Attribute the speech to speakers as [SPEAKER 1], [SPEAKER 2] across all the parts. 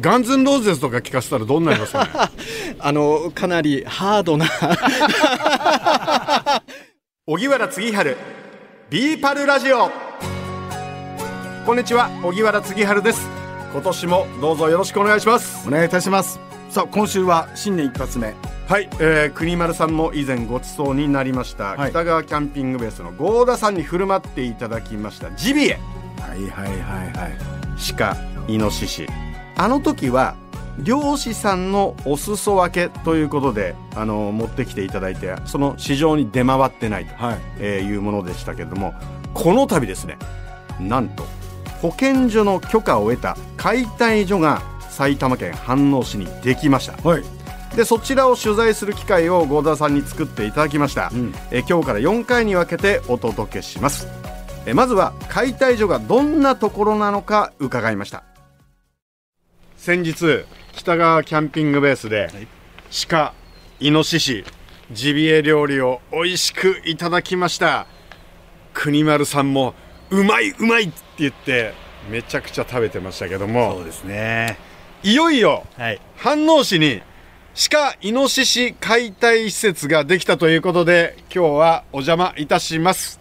[SPEAKER 1] ガンズンローゼスとか聞かせたらどうなりますかね？
[SPEAKER 2] あのかなりハードな。
[SPEAKER 1] 荻原次春ビーパルラジオ。こんにちは荻原次春です。今年もどうぞよろしくお願いします。
[SPEAKER 3] お願いいたします。さあ今週は新年一発目。
[SPEAKER 1] はい、えー、国丸さんも以前ごちそうになりました、
[SPEAKER 3] はい。
[SPEAKER 1] 北川キャンピングベースの合田さんに振る舞っていただきました。ジビエ。
[SPEAKER 3] はいはいはいはい。
[SPEAKER 1] 鹿イノシシあの時は漁師さんのお裾分けということであの持ってきていただいてその市場に出回ってないと、
[SPEAKER 3] はい。
[SPEAKER 1] えーいうものでしたけれどもこの度ですねなんと保健所の許可を得た解体所が埼玉県飯能市にできました。
[SPEAKER 3] はい。
[SPEAKER 1] でそちらを取材する機会を合田さんに作っていただきました、
[SPEAKER 3] うん。
[SPEAKER 1] え今日から4回に分けてお届けしますえまずは解体所がどんなところなのか伺いました先日北川キャンピングベースで、鹿イノシシジビエ料理を美味しくいただきました。国丸さんもうまいうまいって言ってめちゃくちゃ食べてましたけども。
[SPEAKER 3] ですね。
[SPEAKER 1] いよいよ
[SPEAKER 3] はい。
[SPEAKER 1] 飯能市に鹿イノシシ解体施設ができたということで今日はお邪魔いたします、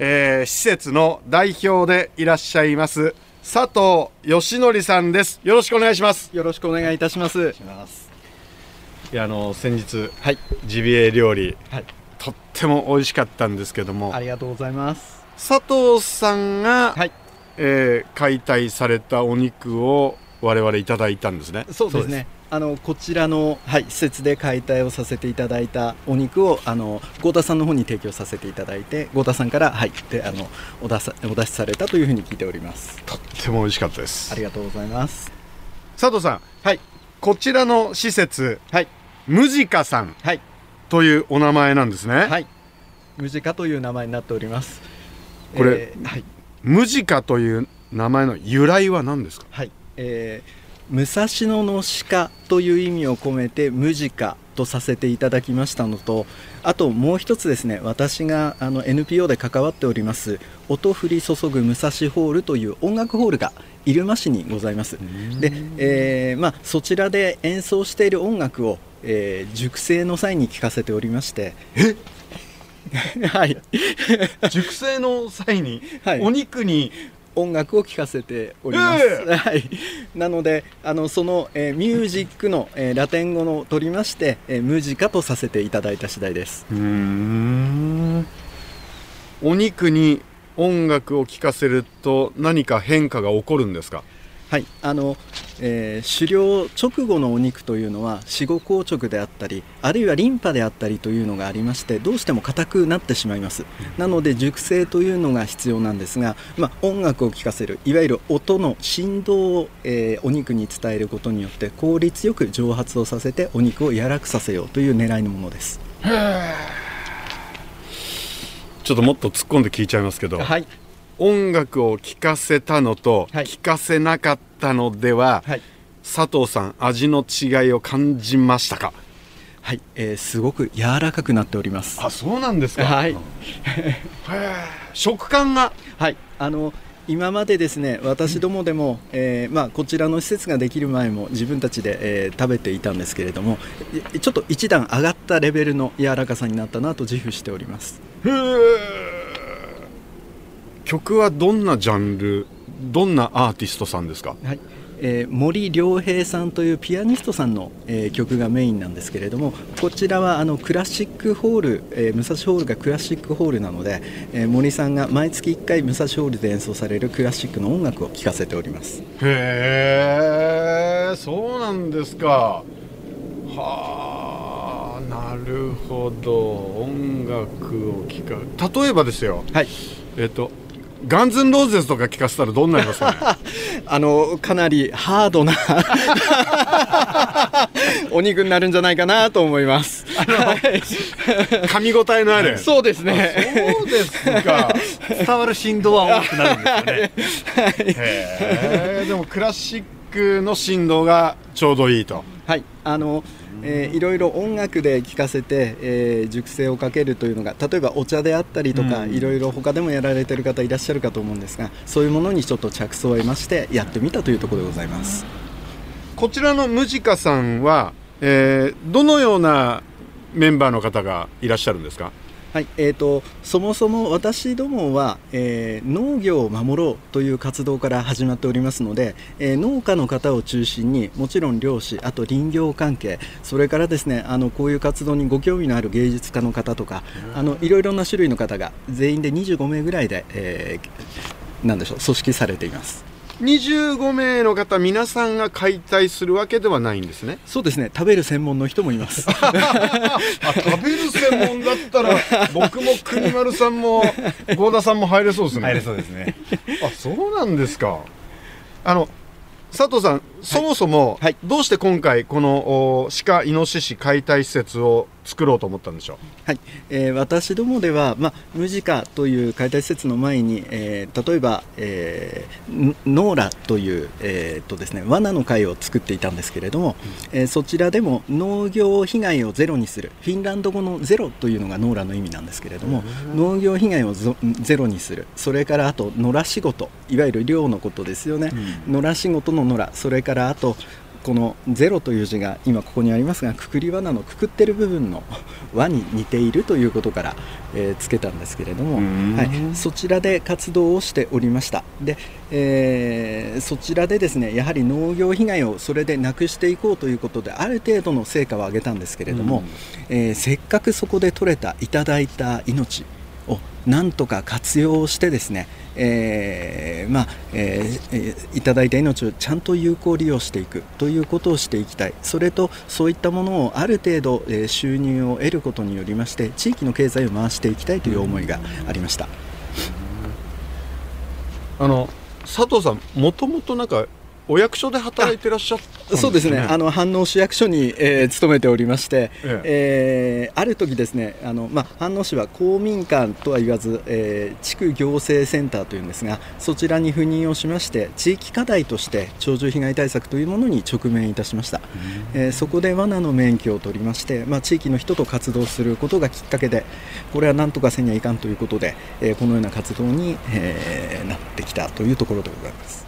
[SPEAKER 1] えー施設の代表でいらっしゃいます佐藤義則さんです。よろしくお願いします。
[SPEAKER 2] よろしくお願いいたします。
[SPEAKER 1] いやあの先日
[SPEAKER 2] はい。
[SPEAKER 1] ジビエ料理
[SPEAKER 2] はい。
[SPEAKER 1] とっても美味しかったんですけども。
[SPEAKER 2] ありがとうございます。
[SPEAKER 1] 佐藤さんが、
[SPEAKER 2] はい。
[SPEAKER 1] えー解体されたお肉を我々いただいたんですね。
[SPEAKER 2] そうですねあのこちらの、はい、施設で解体をさせていただいたお肉をあの合田さんの方に提供させていただいて合田さんから、はい、であのお出さお出しされたというふうに聞いております。
[SPEAKER 1] とっても美味しかったです
[SPEAKER 2] ありがとうございます。
[SPEAKER 1] 佐藤さん
[SPEAKER 2] はい
[SPEAKER 1] こちらの施設
[SPEAKER 2] はい。
[SPEAKER 1] ムジカさん
[SPEAKER 2] はい
[SPEAKER 1] というお名前なんですね、
[SPEAKER 2] はい。ムジカという名前になっております。
[SPEAKER 1] これ
[SPEAKER 2] えーはい。
[SPEAKER 1] ムジカという名前の由来は何ですか？
[SPEAKER 2] はい、えー武蔵野の鹿という意味を込めてムジカとさせていただきましたのとあともう一つですね私があの NPO で関わっております音降り注ぐ武蔵ホールという音楽ホールが入間市にございます。で、えーまあ、そちらで演奏している音楽を、えー熟成の際に聴かせておりまして。え？はい。
[SPEAKER 1] 熟成の際に？
[SPEAKER 2] はい。
[SPEAKER 1] お肉に
[SPEAKER 2] 音楽を聴かせております、
[SPEAKER 1] え
[SPEAKER 2] はい、なのであのその、えーミュージックの、えーラテン語の取りまして、えームジカとさせていただいた次第です。
[SPEAKER 1] うーん。お肉に音楽を聴かせると何か変化が起こるんですか？
[SPEAKER 2] はいあの、えー狩猟直後のお肉というのは死後硬直であったりあるいはリンパであったりというのがありましてどうしても硬くなってしまいます。なので熟成というのが必要なんですが、まあ、音楽を聴かせるいわゆる音の振動を、えーお肉に伝えることによって効率よく蒸発をさせてお肉を柔らかくさせようという狙いのものです。
[SPEAKER 1] ちょっともっと突っ込んで聞いちゃいますけど、
[SPEAKER 2] はい
[SPEAKER 1] 音楽を聴かせたのと
[SPEAKER 2] はい。
[SPEAKER 1] 聴かせなかったのでは、
[SPEAKER 2] はい。
[SPEAKER 1] 佐藤さん味の違いを感じましたか？
[SPEAKER 2] はい、えーすごく柔らかくなっております。
[SPEAKER 1] あそうなんですか、
[SPEAKER 2] はい。
[SPEAKER 1] 食感が？
[SPEAKER 2] はい、あの今までですね私どもでも、えーまあ、こちらの施設ができる前も自分たちで、えー食べていたんですけれどもいちょっと一段上がったレベルの柔らかさになったなと自負しております。
[SPEAKER 1] へー曲はどんなジャンルどんなアーティストさんですか？
[SPEAKER 2] はい。えー森良平さんというピアニストさんの、えー曲がメインなんですけれどもこちらはあのクラシックホール、えー武蔵ホールがクラシックホールなので、えー森さんが毎月1回武蔵ホールで演奏されるクラシックの音楽を聴かせております。
[SPEAKER 1] へえそうなんですか。はあなるほど。音楽を聴か例えばですよ。
[SPEAKER 2] はい。
[SPEAKER 1] えっとガンズンローゼスとか聴かせたらどんなりますかね？
[SPEAKER 2] あのかなりハードな お肉になるんじゃないかなと思います。はい
[SPEAKER 1] 噛み応えのある。
[SPEAKER 2] そうですね。
[SPEAKER 1] そうですか。
[SPEAKER 3] 伝わる振動は大きくなるんですよね。
[SPEAKER 1] へえでもクラシックの振動がちょうどいいと。
[SPEAKER 2] はい、あの、えーいろいろ音楽で聴かせて、えー熟成をかけるというのが例えばお茶であったりとか、
[SPEAKER 3] うん
[SPEAKER 2] いろいろ他でもやられてる方いらっしゃるかと思うんですがそういうものにちょっと着想を得ましてやってみたというところでございます。
[SPEAKER 1] こちらのムジカさんは、えーどのようなメンバーの方がいらっしゃるんですか？
[SPEAKER 2] はいえー、とそもそも私どもは、えー農業を守ろうという活動から始まっておりますので、えー農家の方を中心にもちろん漁師あと林業関係それからですねあのこういう活動にご興味のある芸術家の方とかあのいろいろな種類の方が全員で25名ぐらいで、えーなんでしょう組織されています
[SPEAKER 1] 25名の方皆さんが解体するわけではないんですね。
[SPEAKER 2] そうですね。食べる専門の人もいます。
[SPEAKER 1] あ食べる専門だったら僕も国丸さんも合田さんも入れそうですね。
[SPEAKER 3] 入れそうですね。
[SPEAKER 1] あそうなんですか。あの佐藤さん、そもそも、
[SPEAKER 2] はい。
[SPEAKER 1] どうして今回このお鹿イノシシ解体施設を作ろうと思ったんでしょ
[SPEAKER 2] はい、えー私どもでは、まあ、ムジカという解体施設の前に、えー例えば、えーノーラという、えーっとですね、罠の会を作っていたんですけれども、えーそちらでも農業被害をゼロにするフィンランド語のゼロというのがノーラの意味なんですけれども農業被害をぞゼロにするそれからあと野良仕事いわゆる漁のことですよね、野良仕事の野良それからあとこの「ゼロ」という字が今ここにありますがくくり罠のくくってる部分の 輪に似ているということから、えーつけたんですけれども、
[SPEAKER 1] ん。
[SPEAKER 2] はい、そちらで活動をしておりました。で、えーそちらでですねやはり農業被害をそれでなくしていこうということである程度の成果を上げたんですけれども、えーせっかくそこで取れたいただいた命をなんとか活用してですね、えーまあえーいただいた命をちゃんと有効利用していくということをしていきたいそれとそういったものをある程度、えー収入を得ることによりまして地域の経済を回していきたいという思いがありました。
[SPEAKER 1] あの佐藤さんもともとなんかお役所で働いてらっしゃったね、
[SPEAKER 2] そうですね、あの飯能市役所に、えー勤めておりまして、
[SPEAKER 1] え
[SPEAKER 2] え。ーある時ですね、あのまあ、飯能市は公民館とは言わず、えー地区行政センターというんですが、そちらに赴任をしまして、地域課題として鳥獣被害対策というものに直面いたしました、えーそこで罠の免許を取りまして、まあ、地域の人と活動することがきっかけで、これはなんとかせにはいかんということで、えーこのような活動に、えーなってきたというところでございます。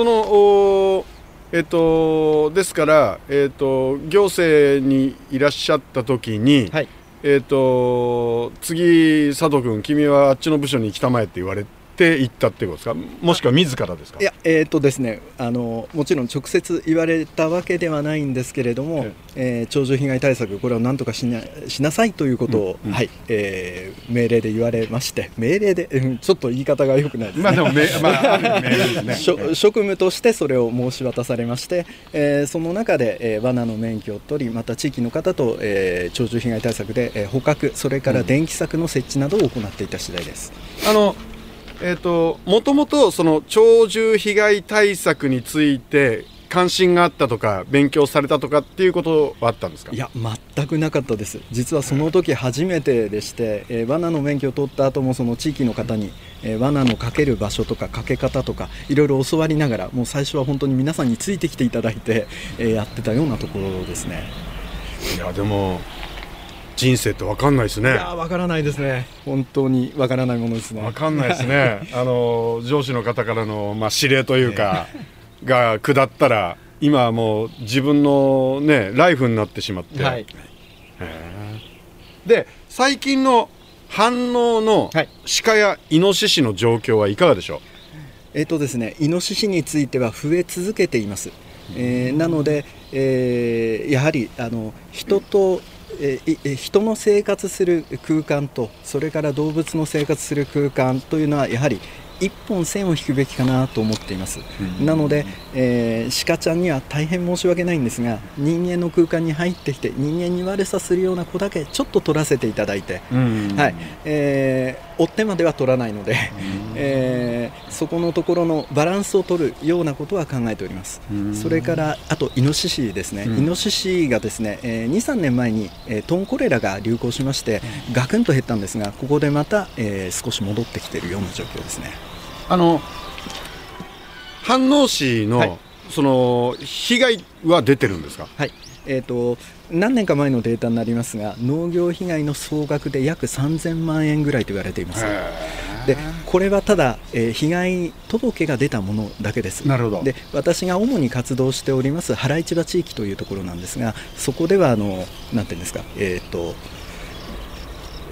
[SPEAKER 1] そのおえっとですからえっと行政にいらっしゃった時に、
[SPEAKER 2] はい。
[SPEAKER 1] えっと次佐藤君君はあっちの部署に来たまえって言われて行ったっていうことですか？もしくは自らですか？
[SPEAKER 2] いや、えーとですね、あのもちろん直接言われたわけではないんですけれども、えー鳥獣被害対策、これをなんとかしなしなさいということを、
[SPEAKER 1] うんうん。
[SPEAKER 2] はいえー命令で言われまして、命令で、うんちょっと言い方が良くないですね。
[SPEAKER 1] まあでもめ、まあ、ある意味メールですね。
[SPEAKER 2] 職職務としてそれを申し渡されまして、えーその中で、えー罠の免許を取りまた地域の方と、えー鳥獣被害対策で、えー捕獲それから電気柵の設置などを行っていた次第です。
[SPEAKER 1] あのえっ、ともともとその鳥獣被害対策について関心があったとか勉強されたとかっていうことはあったんですか？
[SPEAKER 2] いや全くなかったです。実はその時初めてでして、えー罠の免許を取った後もその地域の方に、えー罠のかける場所とかかけ方とかいろいろ教わりながらもう最初は本当に皆さんについてきていただいて、えーやってたようなところですね。
[SPEAKER 1] いやでも人生って分かんないですね。
[SPEAKER 2] いやーわからないですね。本当にわからないものですね。
[SPEAKER 1] 分かんないですね。あの上司の方からの、まあ、指令というか、が下ったら今はもう自分のねライフになってしまって、
[SPEAKER 2] はい。
[SPEAKER 1] で最近の反応の
[SPEAKER 2] はい。
[SPEAKER 1] 鹿やイノシシの状況はいかがでしょう？
[SPEAKER 2] えっ、とですね、イノシシについては増え続けています。えーなので、えーやはりあの人と、ええ人の生活する空間とそれから動物の生活する空間というのはやはり一本線を引くべきかなと思っています、なので、えー鹿ちゃんには大変申し訳ないんですが人間の空間に入ってきて人間に悪さするような子だけちょっと取らせていただいて、はい。えー追ってまでは取らないので、えーそこのところのバランスを取るようなことは考えております、それからあとイノシシですね、
[SPEAKER 1] うん。
[SPEAKER 2] イノシシがですね、えー、23年前に、えートンコレラが流行しまして、ガクンと減ったんですがここでまた、えー少し戻ってきているような状況ですね。
[SPEAKER 1] あの飯能市の、
[SPEAKER 2] はい。
[SPEAKER 1] その被害は出てるんですか？
[SPEAKER 2] はい。えー、と何年か前のデータになりますが農業被害の総額で約3000万円ぐらいと言われています。でこれはただ、えー被害届が出たものだけです。
[SPEAKER 1] なるほど。
[SPEAKER 2] で私が主に活動しております原市場地域というところなんですがそこではあのなんていうんですかえっ、と、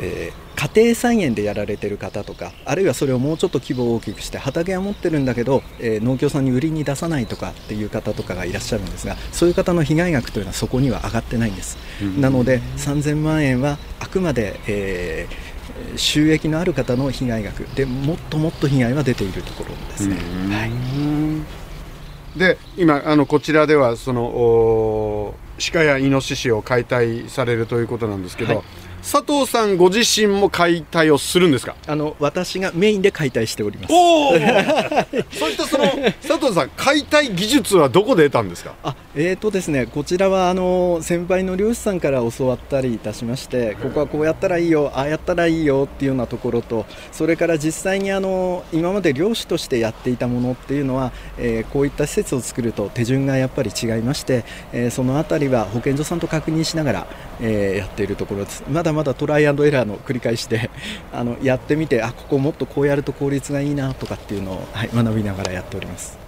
[SPEAKER 2] えー家庭菜園でやられてる方とかあるいはそれをもうちょっと規模を大きくして畑は持ってるんだけど、えー農協さんに売りに出さないとかっていう方とかがいらっしゃるんですがそういう方の被害額というのはそこには上がってないんです、なので3000万円はあくまで、えー収益のある方の被害額。でもっともっと被害は出ているところですね。はい。
[SPEAKER 1] で今あのこちらではそのお鹿やイノシシを解体されるということなんですけど、
[SPEAKER 2] はい
[SPEAKER 1] 佐藤さんご自身も解体をするんですか？
[SPEAKER 2] あの私がメインで解体しております。
[SPEAKER 1] おお そういったその佐藤さん解体技術はどこで得たんですか？
[SPEAKER 2] あえーとですね、こちらはあの先輩の漁師さんから教わったりいたしまして、ここはこうやったらいいよ、ああやったらいいよっていうようなところと、それから実際にあの今まで漁師としてやっていたものっていうのは、えーこういった施設を作ると手順がやっぱり違いまして、えーそのあたりは保健所さんと確認しながら、えーやっているところです。まだまだトライアンドエラーの繰り返しで、あのやってみて、あここもっとこうやると効率がいいなとかっていうのを、はい、学びながらやっております。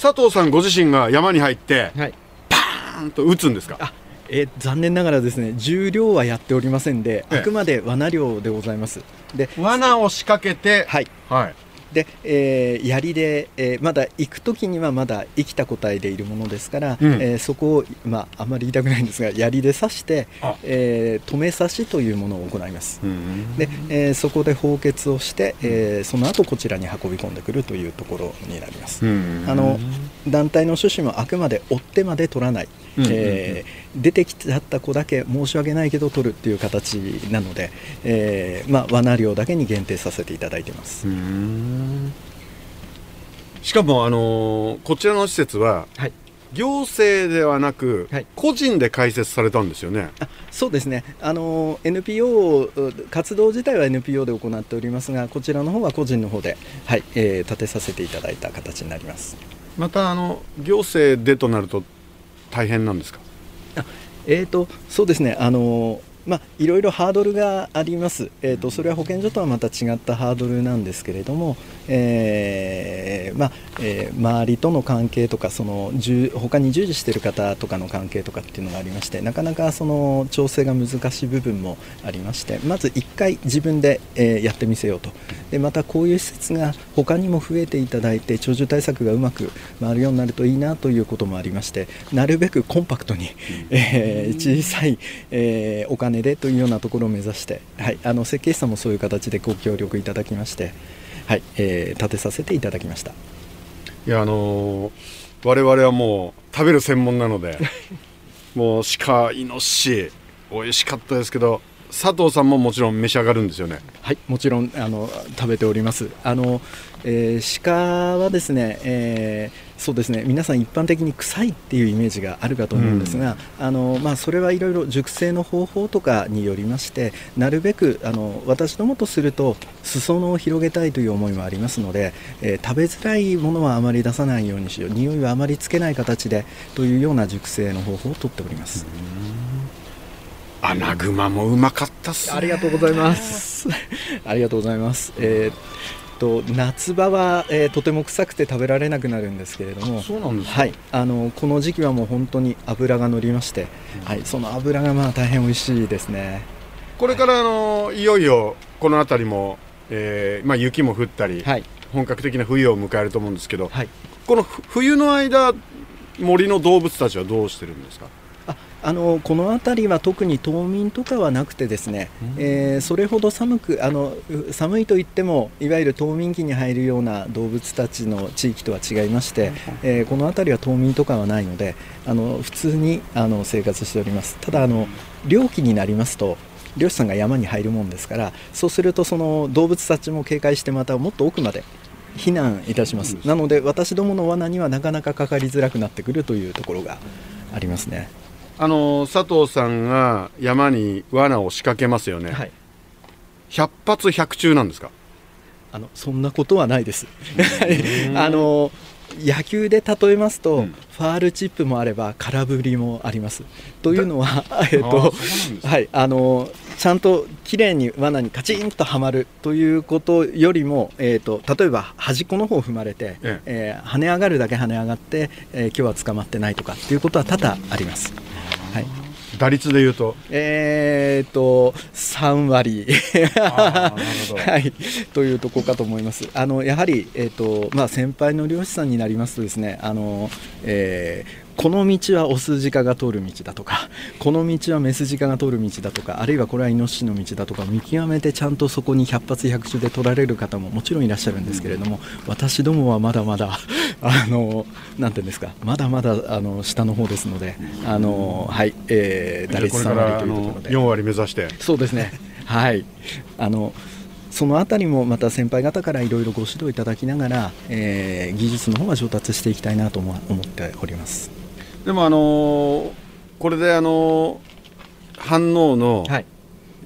[SPEAKER 1] 佐藤さんご自身が山に入って
[SPEAKER 2] はい
[SPEAKER 1] パーンと撃つんですか？
[SPEAKER 2] あえー残念ながらですね重量はやっておりませんで、
[SPEAKER 1] ええ
[SPEAKER 2] あくまで罠漁でございます。で、
[SPEAKER 1] 罠を仕掛けて
[SPEAKER 2] はい。
[SPEAKER 1] はい
[SPEAKER 2] で、えー槍で、えーまだ行く時にはまだ生きた個体でいるものですから、
[SPEAKER 1] うん
[SPEAKER 2] えーそこを、まあ、あまり言いたくないんですが槍で刺して
[SPEAKER 1] あ、
[SPEAKER 2] えー止め刺しというものを行います。
[SPEAKER 1] うん
[SPEAKER 2] で、えーそこで放血をして、えーその後こちらに運び込んでくるというところになります。
[SPEAKER 1] うん
[SPEAKER 2] あの団体の趣旨もあくまで追ってまで取らない、えー出てきちゃった子だけ申し訳ないけど取るっていう形なので、えーまあ、罠漁だけに限定させていただいてます。
[SPEAKER 1] うん。しかもあのーこちらの施設は
[SPEAKER 2] はい
[SPEAKER 1] 行政ではなく、
[SPEAKER 2] はい
[SPEAKER 1] 個人で開設されたんですよね。
[SPEAKER 2] あそうですねあの NPO 活動自体は NPO で行っておりますがこちらの方は個人の方で、はいえー立てさせていただいた形になります。
[SPEAKER 1] またあの行政でとなると大変なんですか？
[SPEAKER 2] えー、とそうですね、あのまあ、いろいろハードルがあります、えー、とそれは保健所とはまた違ったハードルなんですけれども、えーまあえー周りとの関係とかその従他に従事している方とかの関係とかっていうのがありましてなかなかその調整が難しい部分もありましてまず1回自分で、えーやってみせようと。でまたこういう施設が他にも増えていただいて鳥獣対策がうまく回るようになるといいなということもありましてなるべくコンパクトに、えー小さい、えーお金でというようなところを目指して、はい、あの設計士さんもそういう形でご協力いただきまして、はいえー建てさせていただきました。
[SPEAKER 1] いやあのー我々はもう食べる専門なので もう鹿イノシシ美味しかったですけど佐藤さんももちろん召し上がるんですよね？
[SPEAKER 2] はい、もちろんあの食べております。あの、えー鹿はですね、えーそうですね、皆さん一般的に臭いっていうイメージがあるかと思うんですが、あのまあそれはいろいろ熟成の方法とかによりまして、なるべくあの私どもとすると裾野を広げたいという思いもありますので、えー食べづらいものはあまり出さないようにしよう、匂いはあまりつけない形でというような熟成の方法をとっております。
[SPEAKER 1] アナグマもうまかったっすね。
[SPEAKER 2] ありがとうございます。ありがとうございます。えーっと夏場は、えーとても臭くて食べられなくなるんですけれども、
[SPEAKER 1] そうなんですか
[SPEAKER 2] はい、あのこの時期はもう本当に脂が乗りまして、はい、その脂がまあ大変美味しいですね。
[SPEAKER 1] これからあのいよいよこの辺りも、えーまあ、雪も降ったり、
[SPEAKER 2] はい、
[SPEAKER 1] 本格的な冬を迎えると思うんですけど、
[SPEAKER 2] はい。
[SPEAKER 1] このふ冬の間森の動物たちはどうしてるんですか？
[SPEAKER 2] ああのこの辺りは特に冬眠とかはなくてですね、えーそれほど寒くあのう寒いといってもいわゆる冬眠期に入るような動物たちの地域とは違いまして、えーこの辺りは冬眠とかはないのであの普通にあの生活しております。ただあの猟期になりますと漁師さんが山に入るもんですからそうするとその動物たちも警戒してまたもっと奥まで避難いたします、なので私どもの罠にはなかなかかかりづらくなってくるというところがありますね。
[SPEAKER 1] あの佐藤さんが山に罠を仕掛けますよね、
[SPEAKER 2] はい。
[SPEAKER 1] 100発100中なんですか？
[SPEAKER 2] あのそんなことはないです。あの野球で例えますと、
[SPEAKER 1] うん。
[SPEAKER 2] ファールチップもあれば空振りもあります。というのは、え
[SPEAKER 1] ー
[SPEAKER 2] とはいあのちゃんときれいに罠にカチンとはまるということよりも、えーと、例えば端っこの方を踏まれて、ええ。えー、跳ね上がるだけ跳ね上がって、えー、今日は捕まってないとかっていうことは多々あります。
[SPEAKER 1] はい。打率でいうと。
[SPEAKER 2] えーと3割。はい、というところかと思います。あのやはり、えーとまあ、先輩の漁師さんになりますとですねあの、えー、この道はオスジカが通る道だとかこの道はメスジカが通る道だとかあるいはこれはイノシシの道だとか見極めてちゃんとそこに百発百中で取られる方ももちろんいらっしゃるんですけれども私どもはまだまだあのなんていうんですかまだまだあの下の方ですのであのはい、えー、打率3割というところで。
[SPEAKER 1] 4割目指して。
[SPEAKER 2] そうですね。はい。あのそのあたりもまた先輩方からいろいろご指導いただきながら、えー、技術の方は上達していきたいなと思っております。
[SPEAKER 1] でもあのー、これであのー、反応の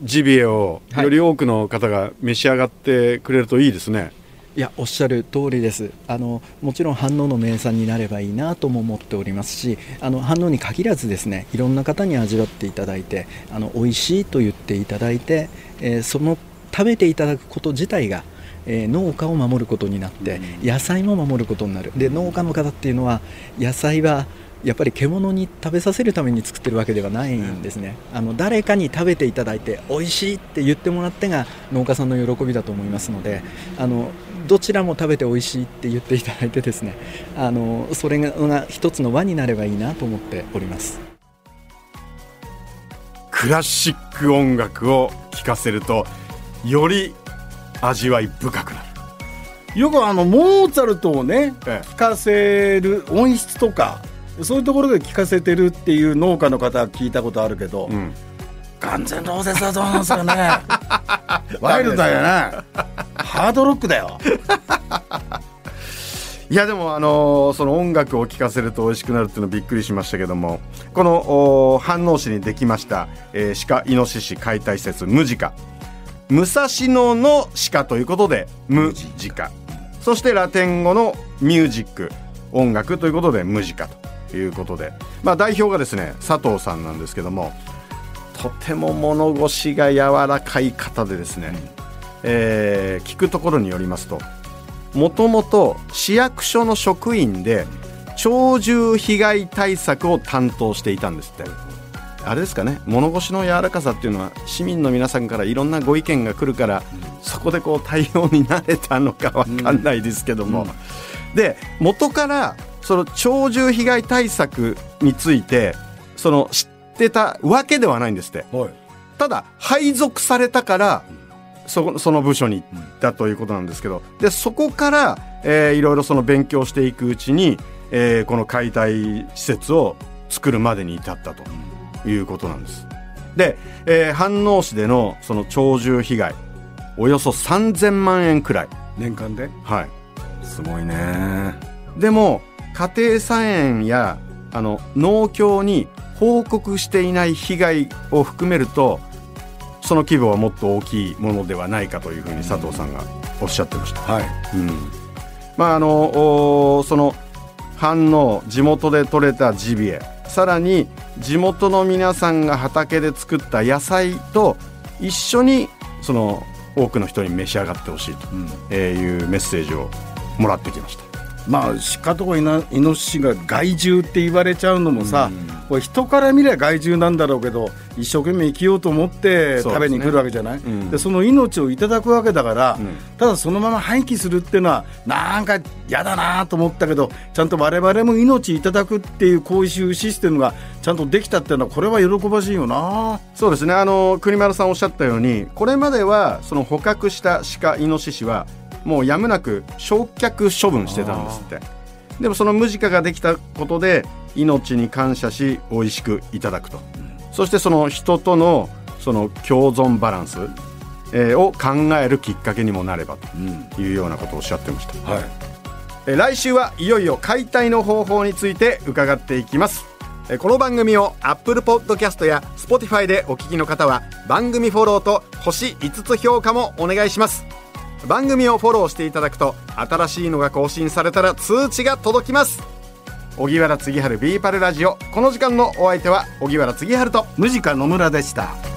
[SPEAKER 1] ジビエをより多くの方が召し上がってくれるといいですね。はい
[SPEAKER 2] いやおっしゃる通りです。あのもちろん反応の名産になればいいなとも思っておりますしあの反応に限らずですねいろんな方に味わっていただいてあの美味しいと言っていただいて、えー、その食べていただくこと自体がえー、農家を守ることになって野菜も守ることになる。で農家の方っていうのは野菜はやっぱり獣に食べさせるために作ってるわけではないんですね、あの誰かに食べていただいて美味しいって言ってもらってが農家さんの喜びだと思いますのであのどちらも食べて美味しいって言っていただいてですねあのそれが一つの輪になればいいなと思っております。
[SPEAKER 1] クラシック音楽を聴かせるとより味わい深くな
[SPEAKER 3] る。よくあのモーツァルトをね、ええ、聞かせる音質とかそういうところで聞かせてるっていう農家の方は聞いたことあるけど、うん、完全ローゼスはどうなんですかね。ワイルドだよねハードロックだよ。
[SPEAKER 1] いやでもあのー、その音楽を聴かせると美味しくなるっていうのびっくりしましたけどもこの飯能市にできました、えー、鹿イノシシ解体施設ムジカ武蔵野の鹿ということでムジカそしてラテン語のミュージック音楽ということでムジカということで、まあ、代表がですね佐藤さんなんですけどもとても物腰が柔らかい方でですね、うん、えー、聞くところによりますともともと市役所の職員で鳥獣被害対策を担当していたんですって。あれですかね物腰の柔らかさっていうのは市民の皆さんからいろんなご意見が来るから、うん、そこでこう対応に慣れたのか分かんないですけども、うんうん、で元からその鳥獣被害対策についてその知ってたわけではないんですって、はい、ただ配属されたからそその部署に行ったということなんですけど。でそこから、えー、いろいろその勉強していくうちに、えー、この解体施設を作るまでに至ったということなんです。で、えー、飯能市でのその鳥獣被害およそ3000万円くらい。
[SPEAKER 3] 年間で？
[SPEAKER 1] はい。
[SPEAKER 3] すごいね。
[SPEAKER 1] でも家庭菜園やあの農協に報告していない被害を含めるとその規模はもっと大きいものではないかというふうに佐藤さんがおっしゃってました。はいうんまああのその反応地元で採れたジビエさらに地元の皆さんが畑で作った野菜と一緒にその多くの人に召し上がってほしいというメッセージをもらってきました。
[SPEAKER 3] まあ鹿とかイノシシが害獣って言われちゃうのもさ、うん、これ人から見れば害獣なんだろうけど一生懸命生きようと思って食べに来るわけじゃない？そで、ねうん、その命をいただくわけだから、うん、ただそのまま廃棄するっていうのはなんか嫌だなと思ったけどちゃんと我々も命いただくっていうこういうシステムがちゃんとできたっていうのはこれは喜ばしいよな。
[SPEAKER 1] そうですね。あの国丸さんおっしゃったようにこれまではその捕獲した鹿イノシシはもうやむなく焼却処分してたんですって。でもそのムジカができたことで命に感謝し美味しくいただくと、うん、そしてその人とのその共存バランス、えー、を考えるきっかけにもなればというようなことをおっしゃってました、はい、え来週はいよいよ解体の方法について伺っていきます。この番組を Apple Podcast や Spotify でお聞きの方は番組フォローと星5つ評価もお願いします番組をフォローしていただくと新しいのが更新されたら通知が届きます。荻原次春ビーパルラジオ。この時間のお相手は荻原次春と。
[SPEAKER 3] ムジカ野村でした。